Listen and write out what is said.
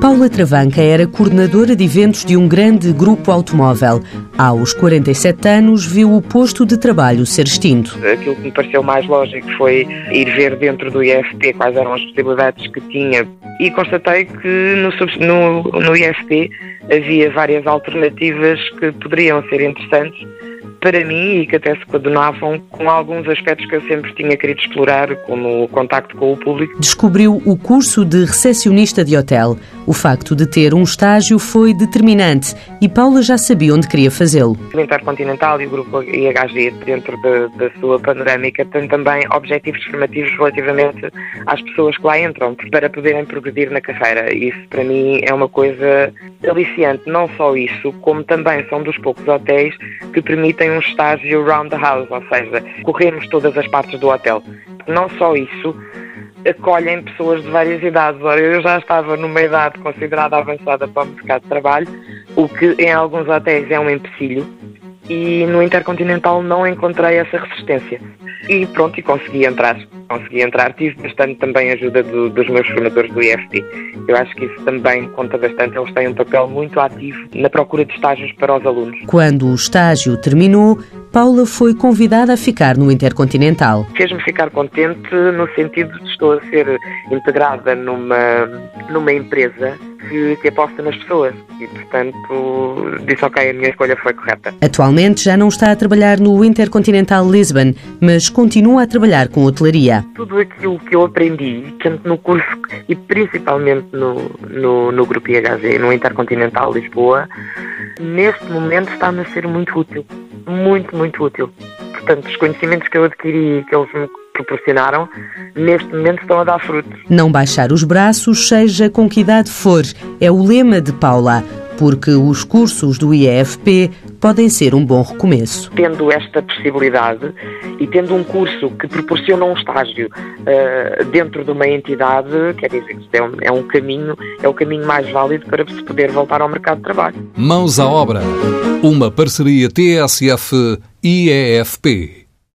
Paula Travanca era coordenadora de eventos de um grande grupo automóvel. Aos 47 anos, viu o posto de trabalho ser extinto. Aquilo que me pareceu mais lógico foi ir ver dentro do IFP quais eram as possibilidades que tinha e constatei que no, no, no IFP havia várias alternativas que poderiam ser interessantes para mim e que até se coordenavam com alguns aspectos que eu sempre tinha querido explorar, como o contacto com o público. Descobriu o curso de recepcionista de hotel. O facto de ter um estágio foi determinante e Paula já sabia onde queria fazê-lo. O Intercontinental e o Grupo IHG, dentro de, da sua panorâmica, têm também objetivos formativos relativamente às pessoas que lá entram, para poderem progredir na carreira. Isso, para mim, é uma coisa aliciante. Não só isso, como também são dos poucos hotéis que permitem tem um estágio round the house, ou seja, corremos todas as partes do hotel. Não só isso, acolhem pessoas de várias idades. Ora, eu já estava numa idade considerada avançada para o mercado de trabalho, o que em alguns hotéis é um empecilho, e no Intercontinental não encontrei essa resistência. E pronto, e consegui entrar. Consegui entrar. Tive bastante também ajuda do, dos meus formadores do IFT. Eu acho que isso também conta bastante. Eles têm um papel muito ativo na procura de estágios para os alunos. Quando o estágio terminou, Paula foi convidada a ficar no Intercontinental. Fez-me ficar contente no sentido de estou a ser integrada numa, numa empresa que, que aposta nas pessoas e, portanto, disse ok, a minha escolha foi correta. Atualmente já não está a trabalhar no Intercontinental Lisbon, mas continua a trabalhar com hotelaria. Tudo aquilo que eu aprendi, tanto no curso e principalmente no, no, no Grupo IHG, no Intercontinental Lisboa, neste momento está-me a ser muito útil. Muito, muito útil. Portanto, os conhecimentos que eu adquiri, que eles me proporcionaram, neste momento estão a dar frutos. Não baixar os braços, seja com que idade for, é o lema de Paula, porque os cursos do IEFP podem ser um bom recomeço. Tendo esta possibilidade e tendo um curso que proporciona um estágio uh, dentro de uma entidade, quer dizer que é um, é um caminho, é o caminho mais válido para se poder voltar ao mercado de trabalho. Mãos à obra. Uma parceria TSF-IEFP.